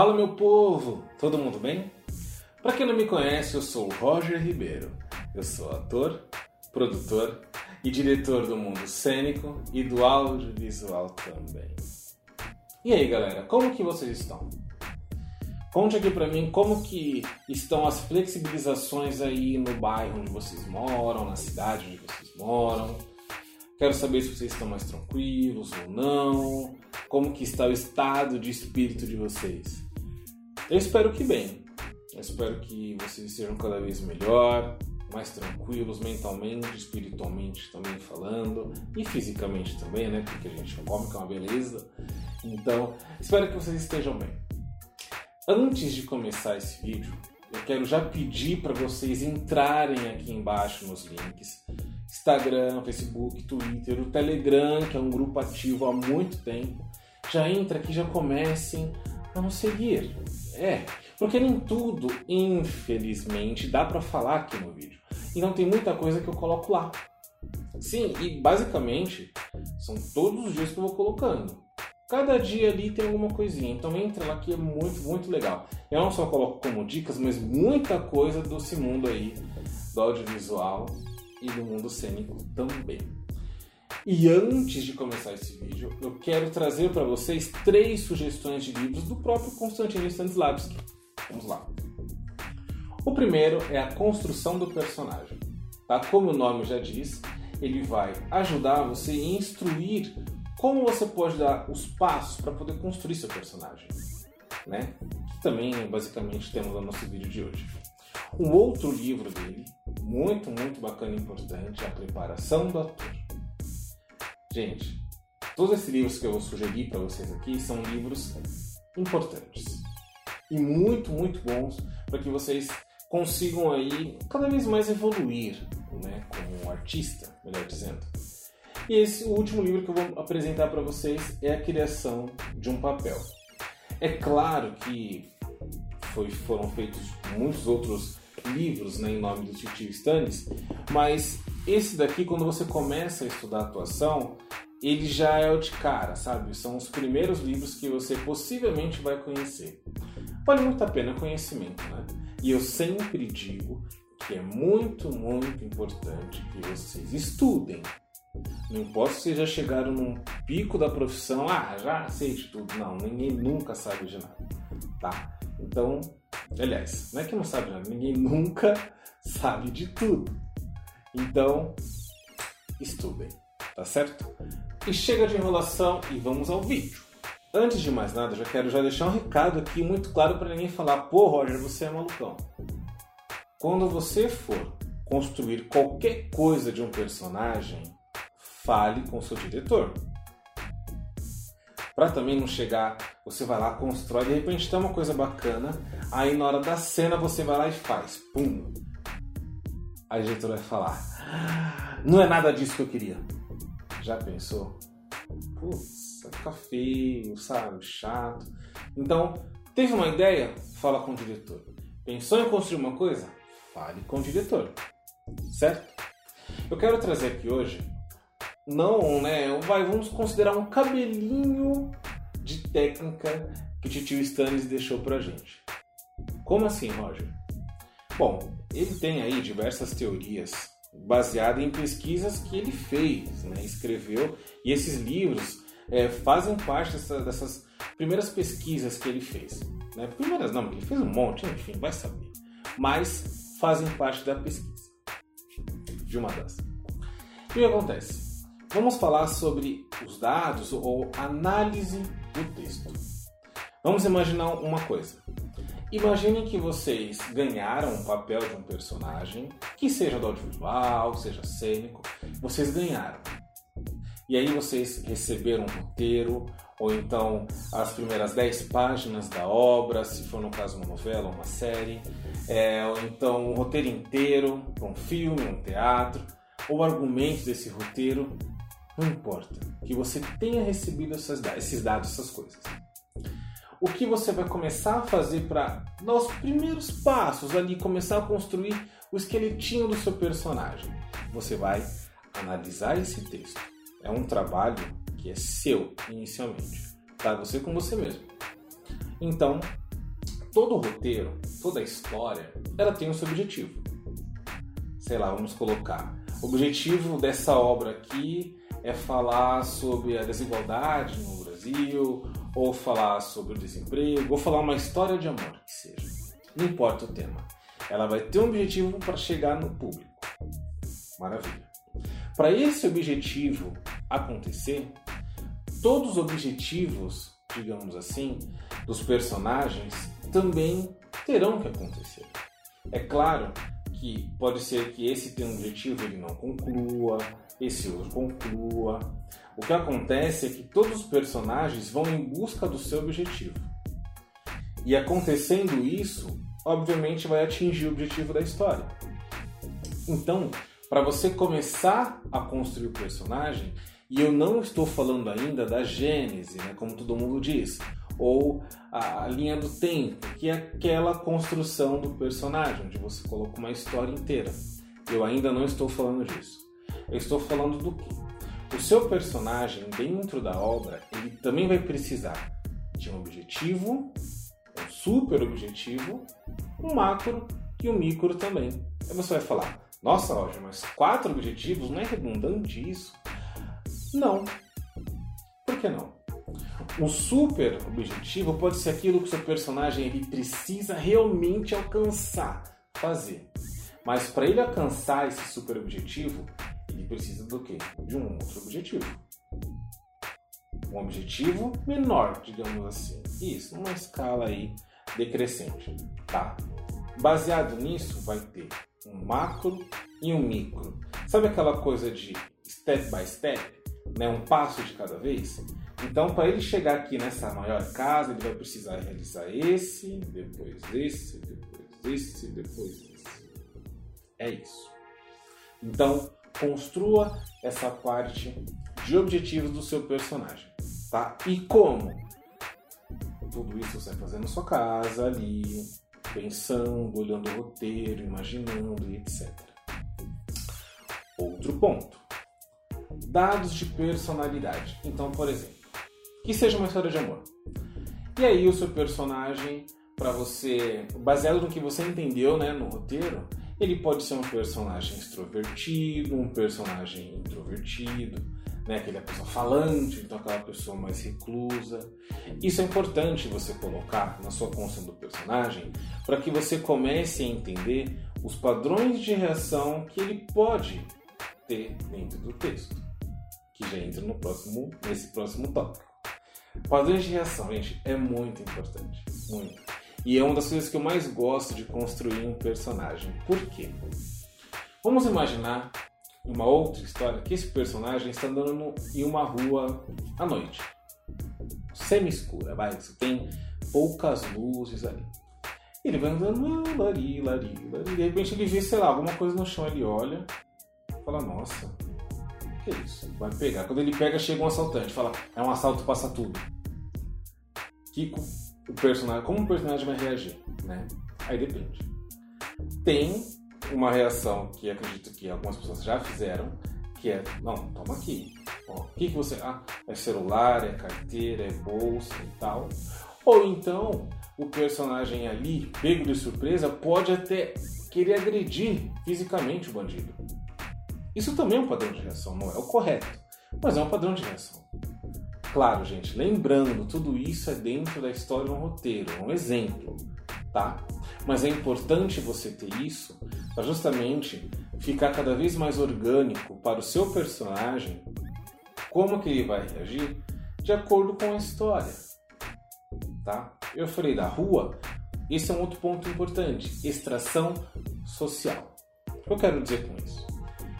Fala meu povo, todo mundo bem? Para quem não me conhece, eu sou o Roger Ribeiro. Eu sou ator, produtor e diretor do mundo cênico e do audiovisual também. E aí, galera, como que vocês estão? Conte aqui para mim como que estão as flexibilizações aí no bairro onde vocês moram, na cidade onde vocês moram. Quero saber se vocês estão mais tranquilos ou não, como que está o estado de espírito de vocês. Eu espero que bem. Eu espero que vocês sejam cada vez melhor, mais tranquilos mentalmente, espiritualmente também falando e fisicamente também, né? Porque a gente come que é uma beleza. Então, espero que vocês estejam bem. Antes de começar esse vídeo, eu quero já pedir para vocês entrarem aqui embaixo nos links. Instagram, Facebook, Twitter, o Telegram, que é um grupo ativo há muito tempo. Já entra aqui, já comecem a nos seguir. É, porque nem tudo, infelizmente, dá para falar aqui no vídeo. Então tem muita coisa que eu coloco lá. Sim, e basicamente são todos os dias que eu vou colocando. Cada dia ali tem alguma coisinha, então entra lá que é muito, muito legal. Eu não só coloco como dicas, mas muita coisa desse mundo aí, do audiovisual e do mundo cênico também. E antes de começar esse vídeo, eu quero trazer para vocês três sugestões de livros do próprio Konstantin Stanislavski. Vamos lá. O primeiro é a construção do personagem. Tá? Como o nome já diz, ele vai ajudar você a instruir como você pode dar os passos para poder construir seu personagem. Né? Que também basicamente temos no nosso vídeo de hoje. Um outro livro dele, muito, muito bacana e importante, é A Preparação do Ator. Gente, todos esses livros que eu vou sugerir para vocês aqui são livros importantes e muito, muito bons para que vocês consigam aí cada vez mais evoluir, né, como artista, melhor dizendo. E esse o último livro que eu vou apresentar para vocês é A Criação de um Papel. É claro que foi, foram feitos muitos outros livros né, em nome do Tio Stannis, mas esse daqui, quando você começa a estudar atuação, ele já é o de cara, sabe? São os primeiros livros que você possivelmente vai conhecer. Vale muito a pena conhecimento, né? E eu sempre digo que é muito, muito importante que vocês estudem. Não importa se vocês já chegaram num pico da profissão, ah, já sei de tudo. Não, ninguém nunca sabe de nada, tá? Então, aliás, não é que não sabe de nada, ninguém nunca sabe de tudo. Então, estudem, tá certo? E chega de enrolação e vamos ao vídeo. Antes de mais nada, já quero já deixar um recado aqui muito claro para ninguém falar: "Pô, Roger, você é malucão". Quando você for construir qualquer coisa de um personagem, fale com seu diretor. Para também não chegar, você vai lá, constrói, de repente tem uma coisa bacana, aí na hora da cena você vai lá e faz. Pum! A diretora vai falar: Não é nada disso que eu queria. Já pensou? Putz, vai ficar feio, sabe? Chato. Então, teve uma ideia? Fala com o diretor. Pensou em construir uma coisa? Fale com o diretor. Certo? Eu quero trazer aqui hoje, não, né? Vai, vamos considerar um cabelinho de técnica que o Titio Stannis deixou pra gente. Como assim, Roger? Bom, ele tem aí diversas teorias baseadas em pesquisas que ele fez, né, escreveu, e esses livros é, fazem parte dessa, dessas primeiras pesquisas que ele fez. Né? Primeiras não, ele fez um monte, enfim, vai saber. Mas fazem parte da pesquisa, de uma das. E o que acontece? Vamos falar sobre os dados ou análise do texto. Vamos imaginar uma coisa. Imaginem que vocês ganharam um papel de um personagem, que seja do audiovisual, seja cênico, vocês ganharam. E aí vocês receberam um roteiro, ou então as primeiras 10 páginas da obra, se for no caso uma novela, uma série, é, ou então um roteiro inteiro para um filme, um teatro, ou argumentos desse roteiro, não importa. Que você tenha recebido esses dados, essas coisas o que você vai começar a fazer para dar os primeiros passos ali, começar a construir o esqueletinho do seu personagem. Você vai analisar esse texto. É um trabalho que é seu inicialmente, tá? Você com você mesmo. Então, todo roteiro, toda história, ela tem o seu objetivo. Sei lá, vamos colocar. O objetivo dessa obra aqui é falar sobre a desigualdade no Brasil, ou falar sobre o desemprego, ou falar uma história de amor, que seja. Não importa o tema. Ela vai ter um objetivo para chegar no público. Maravilha. Para esse objetivo acontecer, todos os objetivos, digamos assim, dos personagens também terão que acontecer. É claro que pode ser que esse tenha um objetivo ele não conclua, esse outro conclua. O que acontece é que todos os personagens vão em busca do seu objetivo. E acontecendo isso, obviamente vai atingir o objetivo da história. Então, para você começar a construir o personagem, e eu não estou falando ainda da gênese, né, como todo mundo diz, ou a, linha do tempo, que é aquela construção do personagem, onde você coloca uma história inteira. Eu ainda não estou falando disso. Eu estou falando do que? O seu personagem dentro da obra, ele também vai precisar de um objetivo, um super objetivo, um macro e um micro também. Aí você vai falar, nossa, Roger, mas quatro objetivos? Não é redundante isso? Não. Por que não? Um super objetivo pode ser aquilo que o seu personagem ele precisa realmente alcançar, fazer. Mas para ele alcançar esse super objetivo, ele precisa do quê? De um outro objetivo. Um objetivo menor, digamos assim. Isso, numa escala aí decrescente, tá? Baseado nisso, vai ter um macro e um micro. Sabe aquela coisa de step by step, né? Um passo de cada vez? Então, para ele chegar aqui nessa maior casa, ele vai precisar realizar esse, depois esse, depois esse, depois esse. É isso. Então, construa essa parte de objetivos do seu personagem, tá? E como? Tudo isso você vai fazer na sua casa, ali, pensando, olhando o roteiro, imaginando e etc. Outro ponto. Dados de personalidade. Então, por exemplo, que seja uma história de amor. E aí o seu personagem, para você, baseado no que você entendeu, né, no roteiro, ele pode ser um personagem extrovertido, um personagem introvertido, né, aquela pessoa falante, então aquela pessoa mais reclusa. Isso é importante você colocar na sua construção do personagem para que você comece a entender os padrões de reação que ele pode ter dentro do texto, que já entra no próximo, nesse próximo tópico. Padrões de reação, gente, é muito importante. Muito. E é uma das coisas que eu mais gosto de construir um personagem. Por quê? Vamos imaginar uma outra história que esse personagem está andando em uma rua à noite. Semi-escura, vai. Você tem poucas luzes ali. Ele vai andando, lari, lari, lari. De repente ele vê, sei lá, alguma coisa no chão. Ele olha, fala: Nossa, que isso? Vai pegar. Quando ele pega, chega um assaltante. Fala, é um assalto, passa tudo. Que o personagem, como o personagem vai reagir, né? Aí depende. Tem uma reação que acredito que algumas pessoas já fizeram, que é, não, toma aqui. o que, que você. Ah, é celular, é carteira, é bolsa e tal. Ou então, o personagem ali, pego de surpresa, pode até querer agredir fisicamente o bandido. Isso também é um padrão de reação, não é o correto, mas é um padrão de reação. Claro, gente, lembrando, tudo isso é dentro da história, um roteiro, um exemplo, tá? Mas é importante você ter isso para justamente ficar cada vez mais orgânico para o seu personagem, como que ele vai reagir de acordo com a história, tá? Eu falei da rua, esse é um outro ponto importante, extração social. O que eu quero dizer com isso?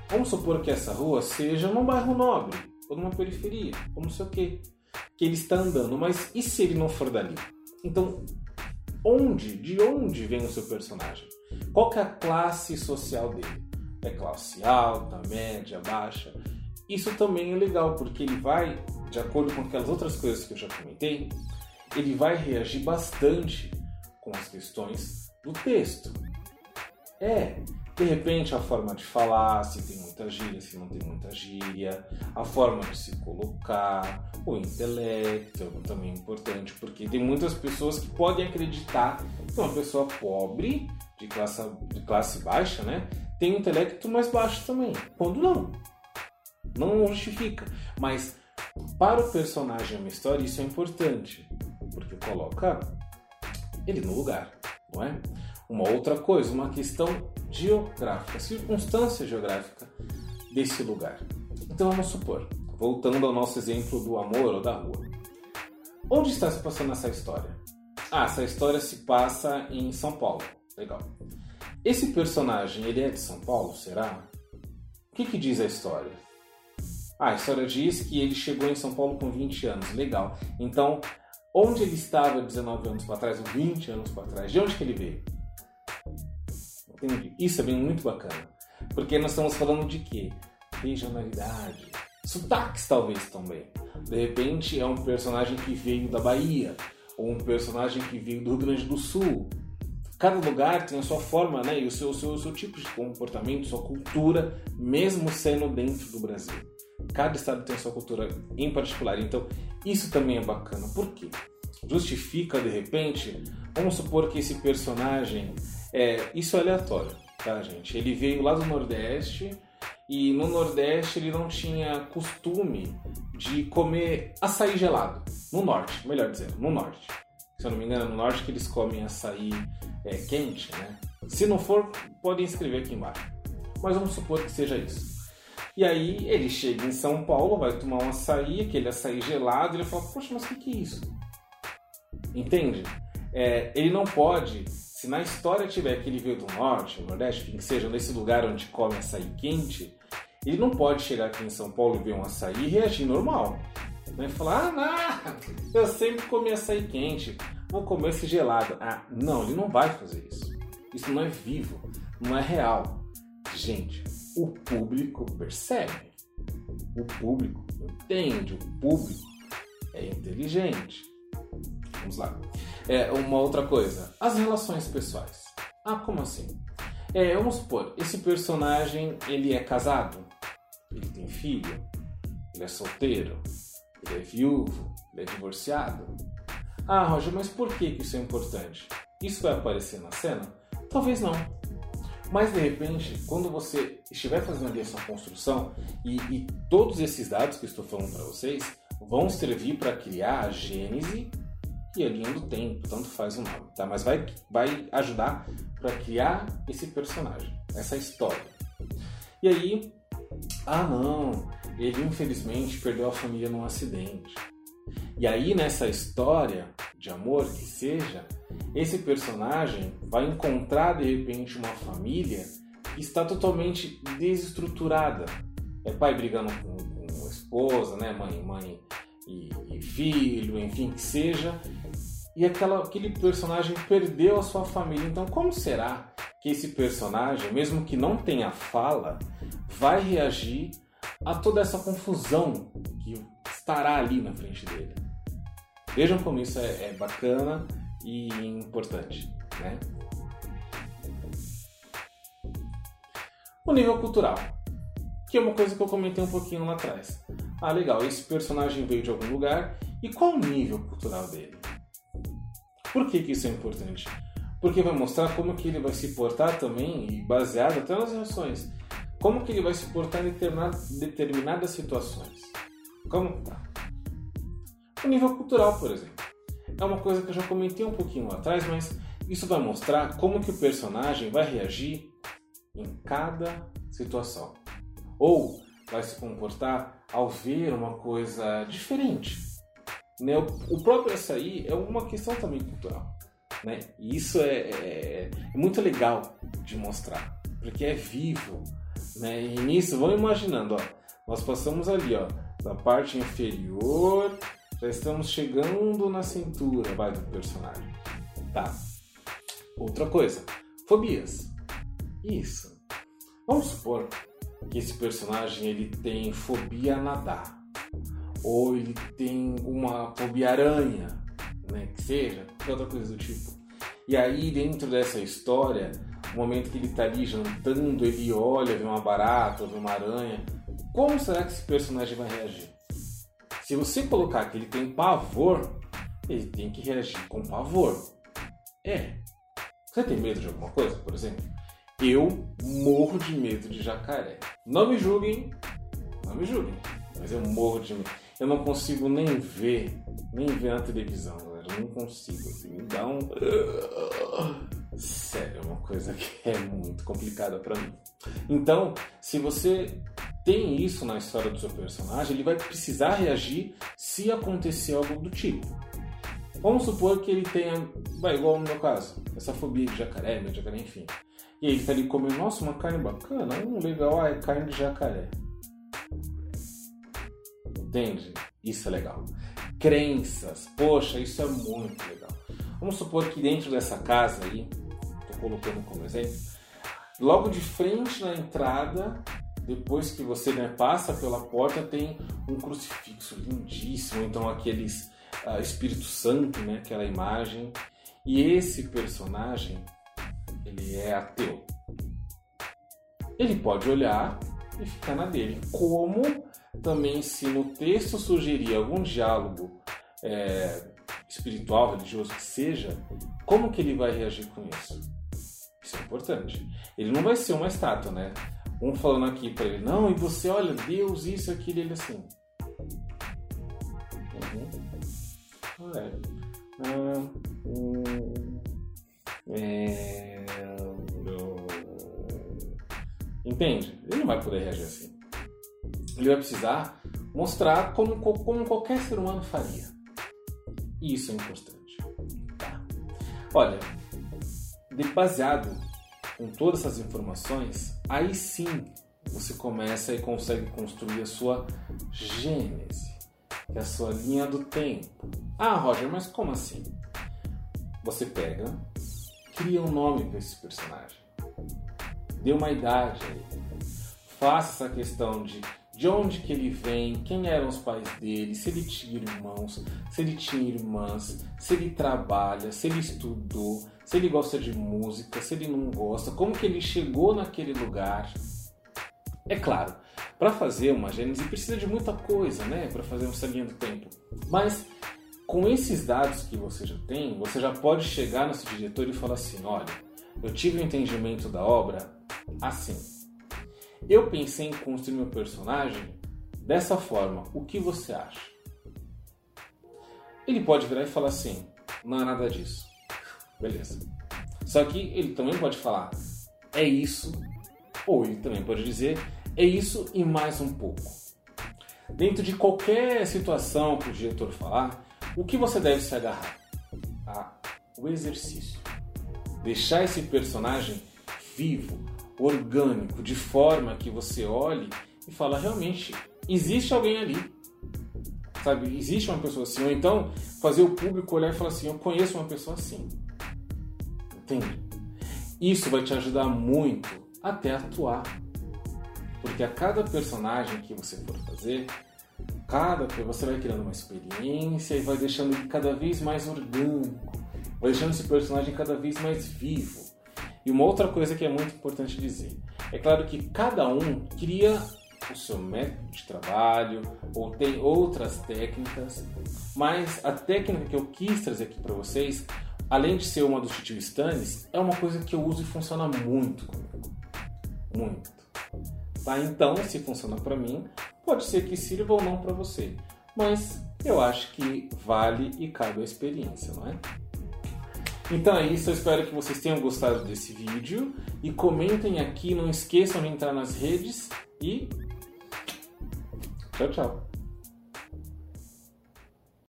Vamos supor que essa rua seja num bairro nobre ou numa periferia, ou não sei o que, que ele está andando, mas e se ele não for dali? Então, onde, de onde vem o seu personagem? Qual é a classe social dele? É classe alta, média, baixa? Isso também é legal, porque ele vai, de acordo com aquelas outras coisas que eu já comentei, ele vai reagir bastante com as questões do texto. É, De repente, a forma de falar, se tem muita gíria, se não tem muita gíria, a forma de se colocar, o intelecto também é importante, porque tem muitas pessoas que podem acreditar que uma pessoa pobre, de classe, de classe baixa, né, tem um intelecto mais baixo também, quando não. Não justifica. Mas para o personagem uma história, isso é importante, porque coloca ele no lugar, não é? Uma outra coisa, uma questão geográfica, circunstância geográfica desse lugar. Então vamos supor, voltando ao nosso exemplo do amor ou da rua. Onde está se passando essa história? Ah, essa história se passa em São Paulo. Legal. Esse personagem, ele é de São Paulo, será? O que, que diz a história? Ah, a história diz que ele chegou em São Paulo com 20 anos. Legal. Então, onde ele estava 19 anos para trás, ou 20 anos para trás? De onde que ele veio? Isso é bem muito bacana. Porque nós estamos falando de quê? Regionalidade. Sotaques, talvez, também. De repente, é um personagem que veio da Bahia. Ou um personagem que veio do Rio Grande do Sul. Cada lugar tem a sua forma, né? E o seu, o seu, o seu tipo de comportamento, sua cultura, mesmo sendo dentro do Brasil. Cada estado tem a sua cultura em particular. Então, isso também é bacana. Por quê? Justifica, de repente, vamos supor que esse personagem. É, isso é aleatório, tá, gente? Ele veio lá do Nordeste e no Nordeste ele não tinha costume de comer açaí gelado. No Norte, melhor dizendo, no Norte. Se eu não me engano, no Norte que eles comem açaí é, quente, né? Se não for, podem escrever aqui embaixo. Mas vamos supor que seja isso. E aí ele chega em São Paulo, vai tomar um açaí, aquele açaí gelado, e ele fala, poxa, mas o que, que é isso? Entende? É, ele não pode, se na história tiver que ele veio do norte, do nordeste, que seja nesse lugar onde come açaí quente, ele não pode chegar aqui em São Paulo e ver um açaí e reagir normal. Né? Falar, ah, não, eu sempre comi açaí quente, vou comer esse gelado. Ah, não, ele não vai fazer isso. Isso não é vivo, não é real. Gente, o público percebe, o público entende, o público é inteligente. Vamos lá. É, uma outra coisa, as relações pessoais. Ah, como assim? É, vamos supor, esse personagem ele é casado, ele tem filho, ele é solteiro, ele é viúvo, ele é divorciado. Ah, Roger, mas por que isso é importante? Isso vai aparecer na cena? Talvez não. Mas de repente, quando você estiver fazendo ali a sua construção e, e todos esses dados que estou falando para vocês vão servir para criar a gênese e a linha do tempo, tanto faz o nome, tá? Mas vai, vai ajudar para criar esse personagem, essa história. E aí, ah não, ele infelizmente perdeu a família num acidente. E aí nessa história de amor que seja, esse personagem vai encontrar de repente uma família que está totalmente desestruturada. É pai brigando com, com a esposa, né? mãe, mãe e, e, filho, enfim, que seja. E aquela, aquele personagem perdeu a sua família. Então, como será que esse personagem, mesmo que não tenha fala, vai reagir a toda essa confusão que estará ali na frente dele? Vejam como isso é, é bacana e importante, né? O nível cultural, que é uma coisa que eu comentei um pouquinho lá atrás. Ah, legal, esse personagem veio de algum lugar e qual o nível cultural dele? Por que, que isso é importante? Porque vai mostrar como que ele vai se portar também, e baseado até nas reações, como que ele vai se portar em determinadas situações. Como tá? O nível cultural, por exemplo é uma coisa que eu já comentei um pouquinho lá atrás, mas isso vai mostrar como que o personagem vai reagir em cada situação. Ou vai se comportar ao ver uma coisa diferente. Né? O próprio açaí é uma questão também cultural. Né? E isso é, é, é muito legal de mostrar, porque é vivo. Né? E nisso, vamos imaginando, ó, nós passamos ali ó, da parte inferior já estamos chegando na cintura, vai, do personagem. Tá. Outra coisa. Fobias. Isso. Vamos supor que esse personagem ele tem fobia a nadar. Ou ele tem uma fobia aranha, né? Que seja, outra coisa do tipo. E aí, dentro dessa história, o momento que ele está ali jantando, ele olha, vê uma barata, vê uma aranha. Como será que esse personagem vai reagir? Se você colocar que ele tem pavor, ele tem que reagir com pavor. É. Você tem medo de alguma coisa, por exemplo? Eu morro de medo de jacaré. Não me julguem, não me julguem, mas eu morro de medo. Eu não consigo nem ver, nem ver na televisão, galera. Eu não consigo. Assim, me dá um. Sério, é uma coisa que é muito complicada para mim. Então, se você tem isso na história do seu personagem, ele vai precisar reagir se acontecer algo do tipo. Vamos supor que ele tenha, vai, igual no meu caso, essa fobia de jacaré, de jacaré, enfim. E aí ele tá ali comendo, nossa, uma carne bacana, um legal, ah, é carne de jacaré. Entende? Isso é legal. Crenças, poxa, isso é muito legal. Vamos supor que dentro dessa casa aí, tô colocando como exemplo, logo de frente na entrada, depois que você né, passa pela porta, tem um crucifixo lindíssimo, então aqueles uh, Espírito Santo, né, aquela imagem. E esse personagem, ele é ateu. Ele pode olhar e ficar na dele. Como também se no texto sugerir algum diálogo é, espiritual, religioso que seja, como que ele vai reagir com isso? Isso é importante. Ele não vai ser uma estátua, né? Um falando aqui para ele, não, e você olha, Deus, isso, aquilo, ele assim. É. Ah, é, entende? Ele não vai poder reagir assim. Ele vai precisar mostrar como, como qualquer ser humano faria. E isso é importante. Tá? Olha, baseado em todas essas informações, aí sim você começa e consegue construir a sua gênese que é a sua linha do tempo. Ah, Roger, mas como assim? Você pega, cria um nome para esse personagem, dê uma idade a ele, faça essa questão de de onde que ele vem, quem eram os pais dele, se ele tinha irmãos, se ele tinha irmãs, se ele trabalha, se ele estudou, se ele gosta de música, se ele não gosta, como que ele chegou naquele lugar. É claro, para fazer uma gênese precisa de muita coisa, né? Para fazer uma linha do tempo. Mas com esses dados que você já tem, você já pode chegar no seu diretor e falar assim: olha, eu tive o um entendimento da obra assim. Eu pensei em construir meu personagem dessa forma. O que você acha? Ele pode virar e falar assim: não é nada disso. Beleza. Só que ele também pode falar: é isso. Ou ele também pode dizer: é isso e mais um pouco. Dentro de qualquer situação que o diretor falar, o que você deve se agarrar? Ah, o exercício. Deixar esse personagem vivo, orgânico, de forma que você olhe e fala realmente existe alguém ali. Sabe, existe uma pessoa assim. Ou então fazer o público olhar e falar assim, eu conheço uma pessoa assim. Entende? Isso vai te ajudar muito até atuar porque a cada personagem que você for fazer, cada você vai criando uma experiência e vai deixando ele cada vez mais orgânico, vai deixando esse personagem cada vez mais vivo. E uma outra coisa que é muito importante dizer, é claro que cada um cria o seu método de trabalho ou tem outras técnicas, mas a técnica que eu quis trazer aqui para vocês, além de ser uma do Titio Stannis, é uma coisa que eu uso e funciona muito comigo. Muito. Tá? Então, se funciona para mim, pode ser que sirva ou não para você. Mas eu acho que vale e cabe a experiência, não é? Então é isso, eu espero que vocês tenham gostado desse vídeo e comentem aqui, não esqueçam de entrar nas redes e tchau, tchau.